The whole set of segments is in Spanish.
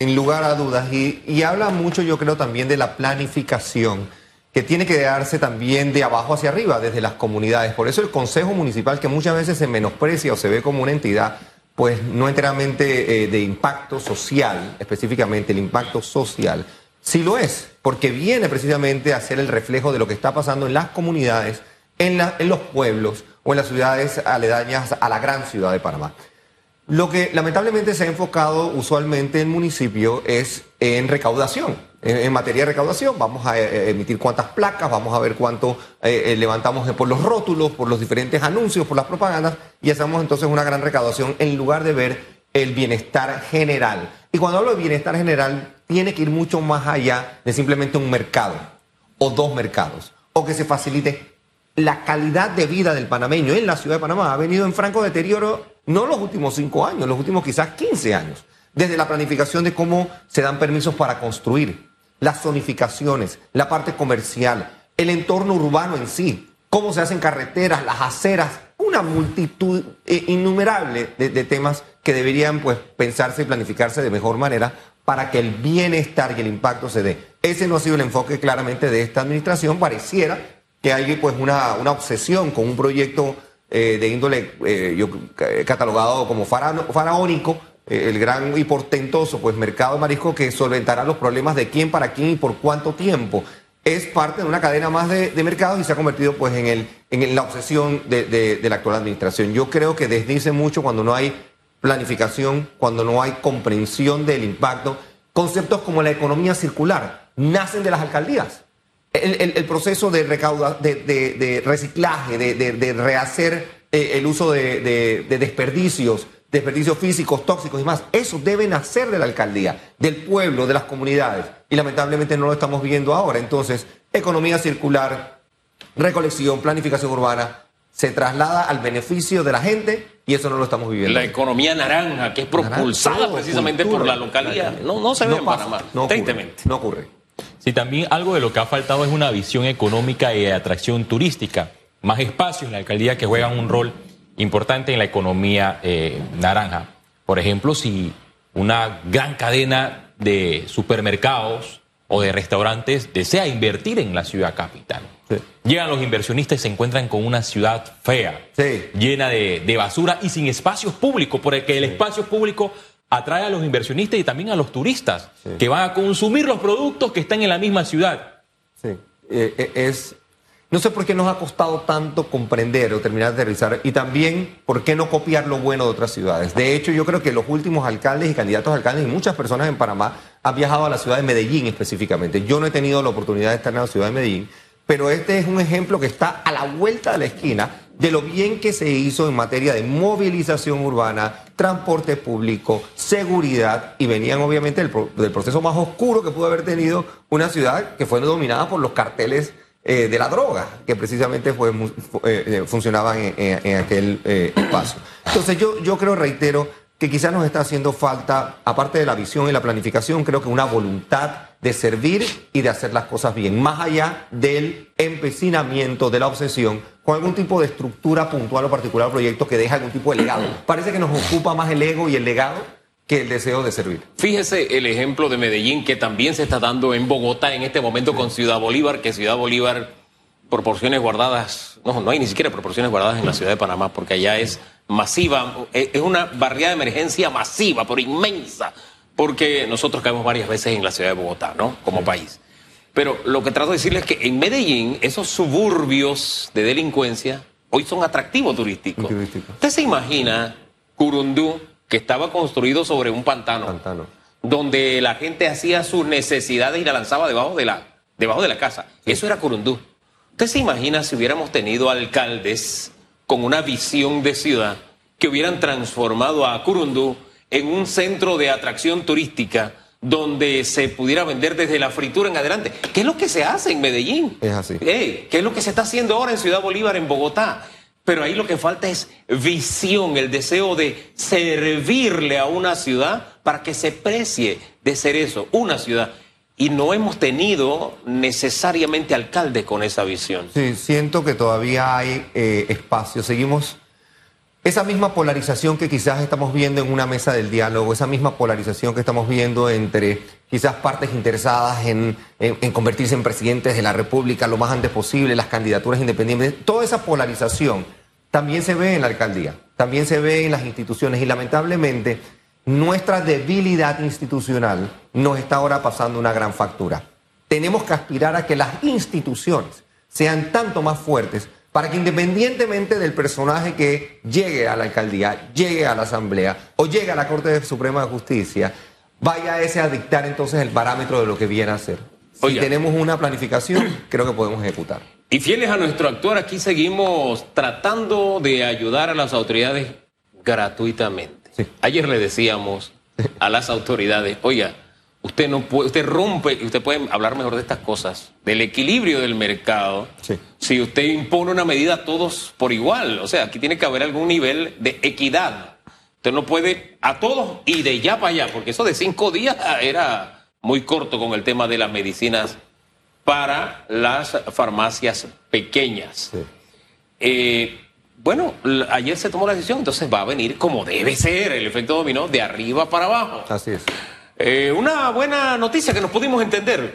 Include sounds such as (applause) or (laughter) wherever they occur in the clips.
Sin lugar a dudas. Y, habla mucho, yo creo, también de la planificación que tiene que darse también de abajo hacia arriba, desde las comunidades. Por eso el Consejo Municipal, que muchas veces se menosprecia o se ve como una entidad, pues no enteramente eh, de impacto social, específicamente el impacto social, sí lo es, porque viene precisamente a ser el reflejo de lo que está pasando en las comunidades, en los pueblos o en las ciudades aledañas a la gran ciudad de Panamá. Lo que lamentablemente se ha enfocado usualmente en municipio es en recaudación en, materia de recaudación. Vamos a eh, emitir cuántas placas, vamos a ver cuánto eh, eh, levantamos por los rótulos, por los diferentes anuncios, por las propagandas, y hacemos entonces una gran recaudación en lugar de ver el bienestar general. Y cuando hablo de bienestar general, tiene que ir mucho más allá de simplemente un mercado o dos mercados, o que se facilite la calidad de vida del panameño en la ciudad de Panamá. Ha venido en franco deterioro no los últimos cinco años, los últimos quizás 15 años, desde la planificación de cómo se dan permisos para construir, las zonificaciones, la parte comercial, el entorno urbano en sí, cómo se hacen carreteras, las aceras, una multitud eh, innumerable de, temas que deberían pues, pensarse y planificarse de mejor manera para que el bienestar y el impacto se dé. Ese no ha sido el enfoque claramente de esta administración. Pareciera que hay pues, una, una obsesión con un proyecto eh, de índole eh, yo, catalogado como faraónico, eh, el gran y portentoso pues, mercado de marisco que solventará los problemas de quién, para quién y por cuánto tiempo. Es parte de una cadena más de, mercado y se ha convertido pues, en, el, en la obsesión de, la actual administración. Yo creo que desdice mucho cuando no hay planificación, cuando no hay comprensión del impacto. Conceptos como la economía circular nacen de las alcaldías. El, proceso de, recauda, de, reciclaje, de, rehacer eh, el uso de desperdicios, desperdicios físicos, tóxicos y más. Eso debe nacer de la alcaldía, del pueblo, de las comunidades. Y lamentablemente no lo estamos viendo ahora. Entonces, economía circular, recolección, planificación urbana, se traslada al beneficio de la gente y eso no lo estamos viviendo. La economía naranja, que es propulsada precisamente por la localidad, no, no se ve en Panamá, no ocurre, no ocurre. Sí, también algo de lo que ha faltado es una visión económica y de atracción turística. Más espacios en la alcaldía que juegan un rol importante en la economía eh, naranja. Por ejemplo, si una gran cadena de supermercados o de restaurantes desea invertir en la ciudad capital. Llegan los inversionistas y se encuentran con una ciudad fea, llena de, basura y sin espacios públicos, porque el espacio público atrae a los inversionistas y también a los turistas que van a consumir los productos que están en la misma ciudad. Sí, eh, eh, es no sé por qué nos ha costado tanto comprender o terminar de aterrizar y también por qué no copiar lo bueno de otras ciudades. De hecho, yo creo que los últimos alcaldes y candidatos a alcaldes y muchas personas en Panamá han viajado a la ciudad de Medellín específicamente. Yo no he tenido la oportunidad de estar en la ciudad de Medellín, pero este es un ejemplo que está a la vuelta de la esquina de lo bien que se hizo en materia de movilización urbana, transporte público, seguridad, y venían obviamente del, proceso más oscuro que pudo haber tenido una ciudad que fue dominada por los carteles eh, de la droga, que precisamente fue, eh, eh, funcionaban en, aquel espacio. Entonces yo, yo creo, reitero, que quizás nos está haciendo falta, aparte de la visión y la planificación, creo que una voluntad de servir y de hacer las cosas bien, más allá del empecinamiento, de la obsesión, con algún tipo de estructura puntual o particular proyecto que deja algún tipo de legado. Parece que nos ocupa más el ego y el legado que el deseo de servir. Fíjese el ejemplo de Medellín que también se está dando en Bogotá en este momento con Ciudad Bolívar, que Ciudad Bolívar, proporciones guardadas, no, no hay ni siquiera proporciones guardadas en la ciudad de Panamá, porque allá es masiva, es una barriada de emergencia masiva, pero inmensa, porque nosotros caemos varias veces en la ciudad de Bogotá, ¿no? Como país. Pero lo que trato de decirles es que en Medellín, esos suburbios de delincuencia hoy son atractivos turísticos. Turístico. ¿Usted se imagina Curundú? que estaba construido sobre un pantano, donde la gente hacía sus necesidades y la lanzaba debajo de la, debajo de la casa. Eso era Curundú. ¿Usted se imagina si hubiéramos tenido alcaldes con una visión de ciudad que hubieran transformado a Curundú en un centro de atracción turística donde se pudiera vender desde la fritura en adelante? ¿Qué es lo que se hace en Medellín? Es así. ¿Qué es lo que se está haciendo ahora en Ciudad Bolívar, en Bogotá? Pero ahí lo que falta es visión, el deseo de servirle a una ciudad para que se precie de ser eso, una ciudad. Y no hemos tenido necesariamente alcalde con esa visión. Sí, siento que todavía hay eh, espacio. Seguimos esa misma polarización que quizás estamos viendo en una mesa del diálogo, esa misma polarización que estamos viendo entre quizás partes interesadas en, convertirse en presidentes de la República lo más antes posible, las candidaturas independientes, toda esa polarización también se ve en la alcaldía, también se ve en las instituciones y lamentablemente nuestra debilidad institucional nos está ahora pasando una gran factura. Tenemos que aspirar a que las instituciones sean tanto más fuertes para que independientemente del personaje que llegue a la alcaldía, llegue a la asamblea o llegue a la Corte Suprema de Justicia, vaya ese a dictar entonces el parámetro de lo que viene a ser. Si tenemos una planificación, (clears throat) creo que podemos ejecutar. Y fieles a nuestro actuar, aquí seguimos tratando de ayudar a las autoridades gratuitamente. Ayer le decíamos a las autoridades, oiga, Usted no puede, usted rompe, usted puede hablar mejor de estas cosas, del equilibrio del mercado, si usted impone una medida a todos por igual. O sea, aquí tiene que haber algún nivel de equidad. Usted no puede a todos y de ya para allá, porque eso de cinco días era muy corto con el tema de las medicinas para las farmacias pequeñas. Eh, bueno, ayer se tomó la decisión, entonces va a venir como debe ser el efecto dominó de arriba para abajo. Así es. Eh, una buena noticia que nos pudimos entender.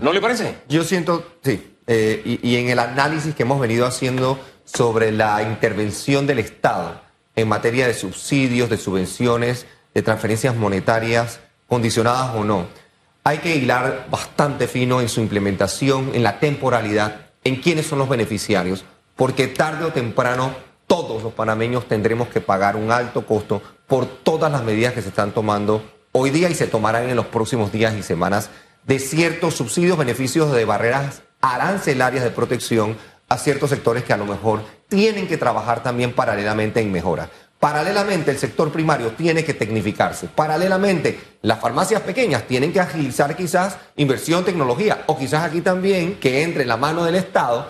¿No le parece? Yo siento, sí. Eh, y, en el análisis que hemos venido haciendo sobre la intervención del Estado en materia de subsidios, de subvenciones, de transferencias monetarias, condicionadas o no, hay que hilar bastante fino en su implementación, en la temporalidad, en quiénes son los beneficiarios, porque tarde o temprano todos los panameños tendremos que pagar un alto costo por todas las medidas que se están tomando hoy día y se tomarán en los próximos días y semanas de ciertos subsidios, beneficios de barreras arancelarias de protección a ciertos sectores que a lo mejor tienen que trabajar también paralelamente en mejora. Paralelamente, el sector primario tiene que tecnificarse. Paralelamente, las farmacias pequeñas tienen que agilizar quizás inversión, tecnología, o quizás aquí también que entre en la mano del Estado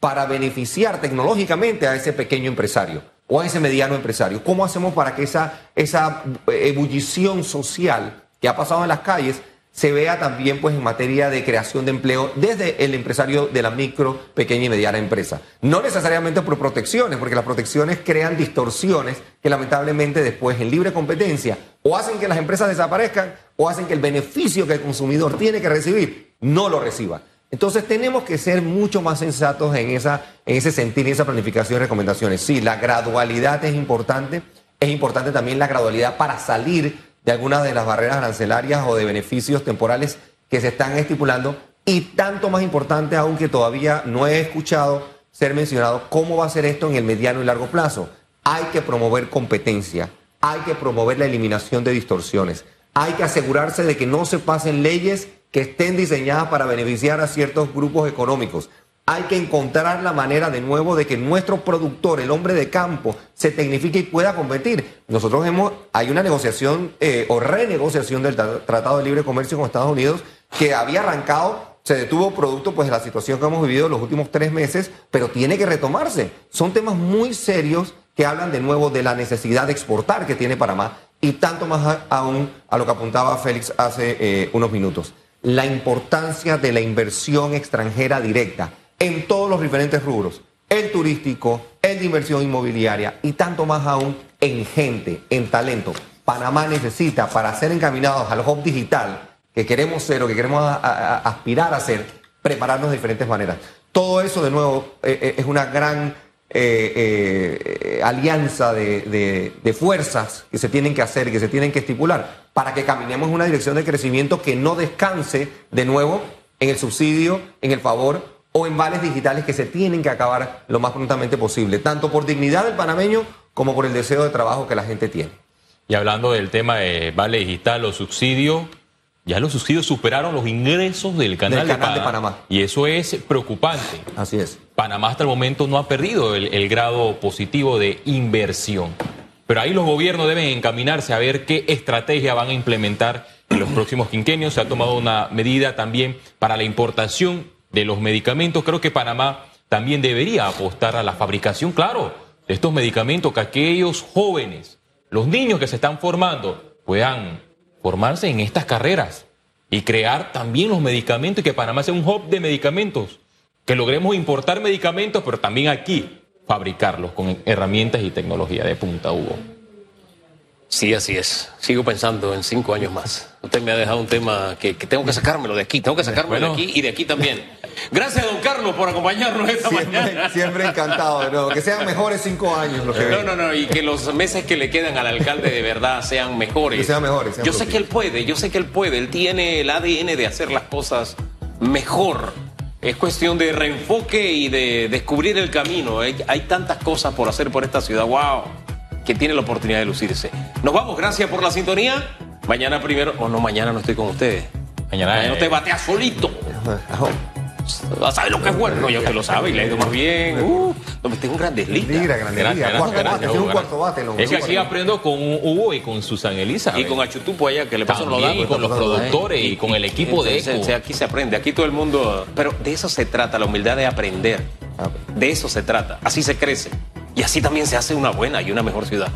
para beneficiar tecnológicamente a ese pequeño empresario o a ese mediano empresario? ¿Cómo hacemos para que esa, esa ebullición social que ha pasado en las calles se vea también pues en materia de creación de empleo desde el empresario de la micro, pequeña y mediana empresa. No necesariamente por protecciones, porque las protecciones crean distorsiones que lamentablemente después en libre competencia o hacen que las empresas desaparezcan o hacen que el beneficio que el consumidor tiene que recibir no lo reciba. Entonces tenemos que ser mucho más sensatos en, esa, en ese sentido y esa planificación y recomendaciones. Sí, la gradualidad es importante. Es importante también la gradualidad para salir de algunas de las barreras arancelarias o de beneficios temporales que se están estipulando. Y tanto más importante aún que todavía no he escuchado ser mencionado cómo va a ser esto en el mediano y largo plazo. Hay que promover competencia, hay que promover la eliminación de distorsiones, hay que asegurarse de que no se pasen leyes que estén diseñadas para beneficiar a ciertos grupos económicos. Hay que encontrar la manera de nuevo de que nuestro productor, el hombre de campo, se tecnifique y pueda competir. Nosotros hemos, hay una negociación eh, o renegociación del Tratado de Libre Comercio con Estados Unidos que había arrancado, se detuvo producto pues de la situación que hemos vivido los últimos tres meses, pero tiene que retomarse. Son temas muy serios que hablan de nuevo de la necesidad de exportar que tiene Panamá y tanto más aún a lo que apuntaba Félix hace eh, unos minutos la importancia de la inversión extranjera directa en todos los diferentes rubros, el turístico, el de inversión inmobiliaria y tanto más aún en gente, en talento. Panamá necesita para ser encaminados al hub digital que queremos ser o que queremos aspirar a ser, prepararnos de diferentes maneras. Todo eso, de nuevo, eh, eh, es una gran eh, alianza de, de fuerzas que se tienen que hacer y que se tienen que estipular para que caminemos en una dirección de crecimiento que no descanse de nuevo en el subsidio, en el favor o en vales digitales que se tienen que acabar lo más prontamente posible, tanto por dignidad del panameño como por el deseo de trabajo que la gente tiene. Y hablando del tema de vale digital o subsidio, ya los subsidios superaron los ingresos del canal, de, Panamá, Y eso es preocupante. Así es. Panamá hasta el momento no ha perdido el grado positivo de inversión. Pero ahí los gobiernos deben encaminarse a ver qué estrategia van a implementar en los próximos quinquenios. Se ha tomado una medida también para la importación de los medicamentos. Creo que Panamá también debería apostar a la fabricación, claro, de estos medicamentos, que aquellos jóvenes, los niños que se están formando, puedan formarse en estas carreras y crear también los medicamentos y que Panamá sea un hub de medicamentos, que logremos importar medicamentos, pero también aquí fabricarlos con herramientas y tecnología de punta, Hugo. Sí, así es. Sigo pensando en cinco años más. Usted me ha dejado un tema que, que tengo que sacármelo de aquí, tengo que sacármelo de aquí y de aquí también. Gracias, don Carlos, por acompañarnos esta Siempre, mañana. siempre encantado, ¿no? que sean mejores cinco años que No, no, no, y que los meses que le quedan al alcalde de verdad sean mejores. Que sean mejores, sean yo sé que él puede, yo sé que él puede, él tiene el ADN de hacer las cosas mejor. Es cuestión de reenfoque y de descubrir el camino. Hay, hay tantas cosas por hacer por esta ciudad, wow, que tiene la oportunidad de lucirse. Nos vamos, gracias por la sintonía. Mañana primero, o no, mañana no estoy con ustedes. Mañana, Mañana eh, usted batea solito. Ajá. ¿Sabe lo que es bueno? Ya usted lo sabe y le ha ido más bien. Uh, no, es un grandes Liga, ligas. grande Gran- liga, gran- cuarto gran- bate, gran- tiene un cuarto bate. lo- Es que aquí aprendo con Hugo y con Susan Elizabeth. Y con Achutupo allá, que le pasó los datos. y con los productores y con el equipo de ECO. Aquí se aprende, aquí todo el mundo. Pero de eso se trata, la humildad de aprender. Ah, De eso se trata. Así se crece. Y así también se hace una buena y una mejor ciudad.